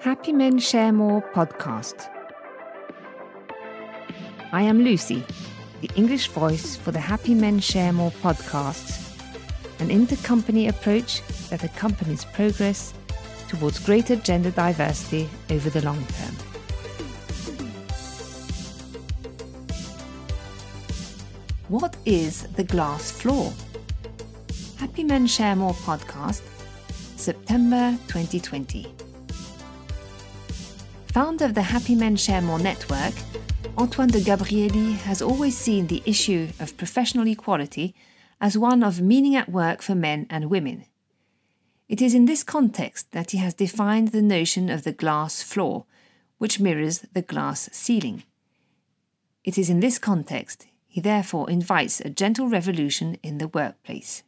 Happy Men Share More podcast. I am Lucy, the English voice for the Happy Men Share More podcast, an intercompany approach that accompanies progress towards greater gender diversity over the long term. What is the glass floor? Happy Men Share More podcast, September 2020. Founder of the Happy Men Share More network, Antoine de Gabrielli has always seen the issue of professional equality as one of meaning at work for men and women. It is in this context that he has defined the notion of the glass floor, which mirrors the glass ceiling. It is in this context he therefore invites a gentle revolution in the workplace.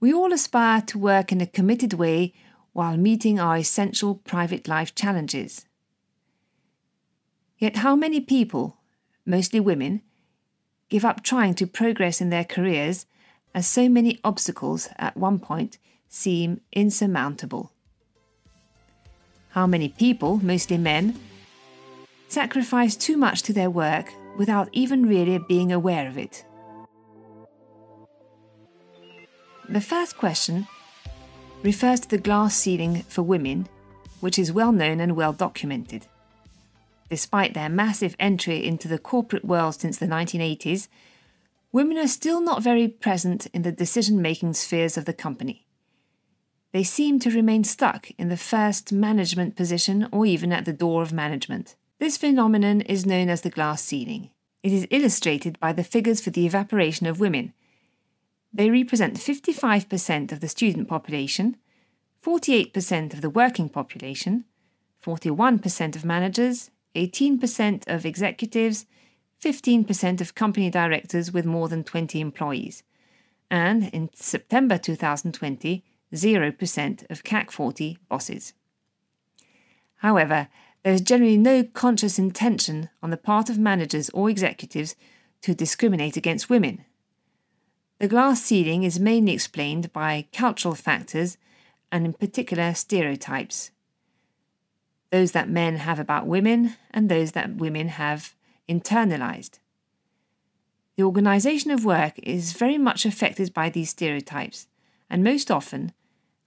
We all aspire to work in a committed way while meeting our essential private life challenges. Yet, how many people, mostly women, give up trying to progress in their careers as so many obstacles at one point seem insurmountable? How many people, mostly men, sacrifice too much to their work without even really being aware of it? The first question refers to the glass ceiling for women, which is well known and well documented. Despite their massive entry into the corporate world since the 1980s, women are still not very present in the decision making spheres of the company. They seem to remain stuck in the first management position or even at the door of management. This phenomenon is known as the glass ceiling. It is illustrated by the figures for the evaporation of women they represent 55% of the student population, 48% of the working population, 41% of managers, 18% of executives, 15% of company directors with more than 20 employees, and in September 2020, 0% of CAC 40 bosses. However, there is generally no conscious intention on the part of managers or executives to discriminate against women. The glass ceiling is mainly explained by cultural factors and, in particular, stereotypes. Those that men have about women and those that women have internalized. The organization of work is very much affected by these stereotypes, and most often,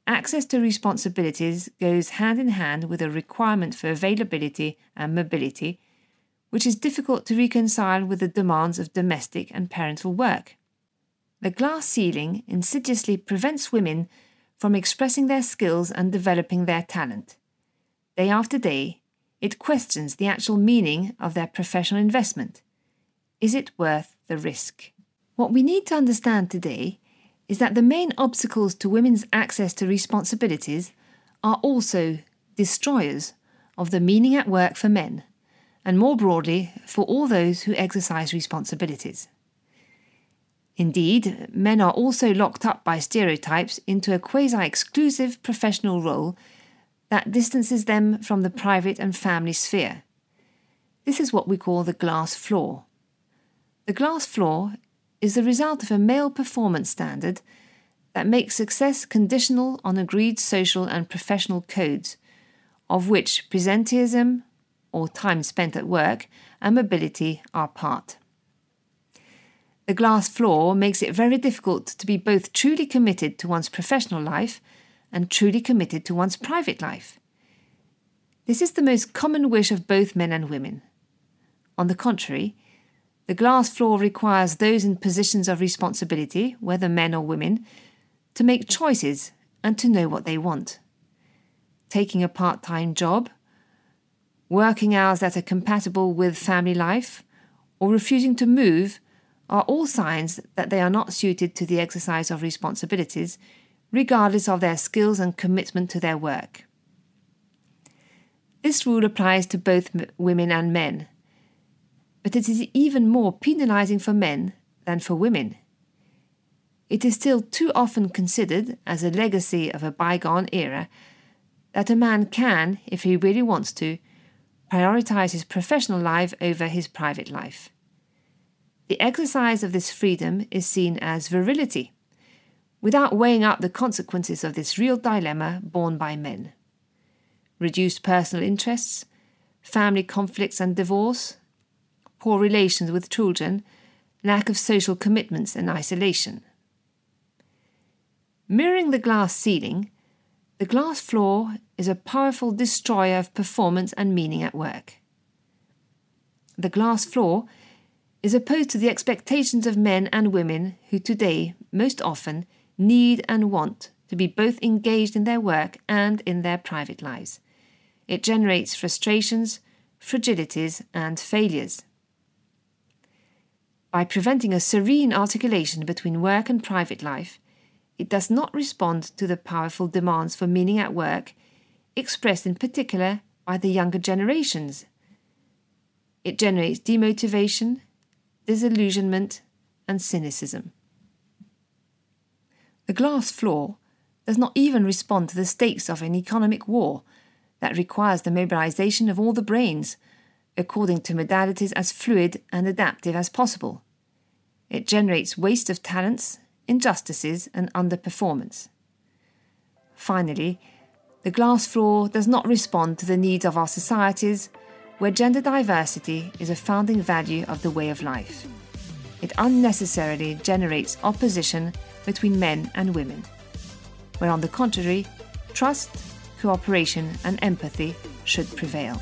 access to responsibilities goes hand in hand with a requirement for availability and mobility, which is difficult to reconcile with the demands of domestic and parental work. The glass ceiling insidiously prevents women from expressing their skills and developing their talent. Day after day, it questions the actual meaning of their professional investment. Is it worth the risk? What we need to understand today is that the main obstacles to women's access to responsibilities are also destroyers of the meaning at work for men, and more broadly, for all those who exercise responsibilities. Indeed, men are also locked up by stereotypes into a quasi exclusive professional role that distances them from the private and family sphere. This is what we call the glass floor. The glass floor is the result of a male performance standard that makes success conditional on agreed social and professional codes, of which presenteeism, or time spent at work, and mobility are part. The glass floor makes it very difficult to be both truly committed to one's professional life and truly committed to one's private life. This is the most common wish of both men and women. On the contrary, the glass floor requires those in positions of responsibility, whether men or women, to make choices and to know what they want. Taking a part time job, working hours that are compatible with family life, or refusing to move are all signs that they are not suited to the exercise of responsibilities, regardless of their skills and commitment to their work. This rule applies to both women and men, but it is even more penalizing for men than for women. It is still too often considered as a legacy of a bygone era that a man can, if he really wants to, prioritize his professional life over his private life. The exercise of this freedom is seen as virility, without weighing up the consequences of this real dilemma borne by men. reduced personal interests, family conflicts and divorce, poor relations with children, lack of social commitments, and isolation. Mirroring the glass ceiling, the glass floor is a powerful destroyer of performance and meaning at work. The glass floor is opposed to the expectations of men and women who today, most often, need and want to be both engaged in their work and in their private lives. It generates frustrations, fragilities, and failures. By preventing a serene articulation between work and private life, it does not respond to the powerful demands for meaning at work, expressed in particular by the younger generations. It generates demotivation, disillusionment, and cynicism. The glass floor does not even respond to the stakes of an economic war that requires the mobilization of all the brains, according to modalities as fluid and adaptive as possible. It generates waste of talents, injustices, and underperformance. Finally, the glass floor does not respond to the needs of our societies where gender diversity is a founding value of the way of life. It unnecessarily generates opposition between men and women, where on the contrary, trust, cooperation, and empathy should prevail.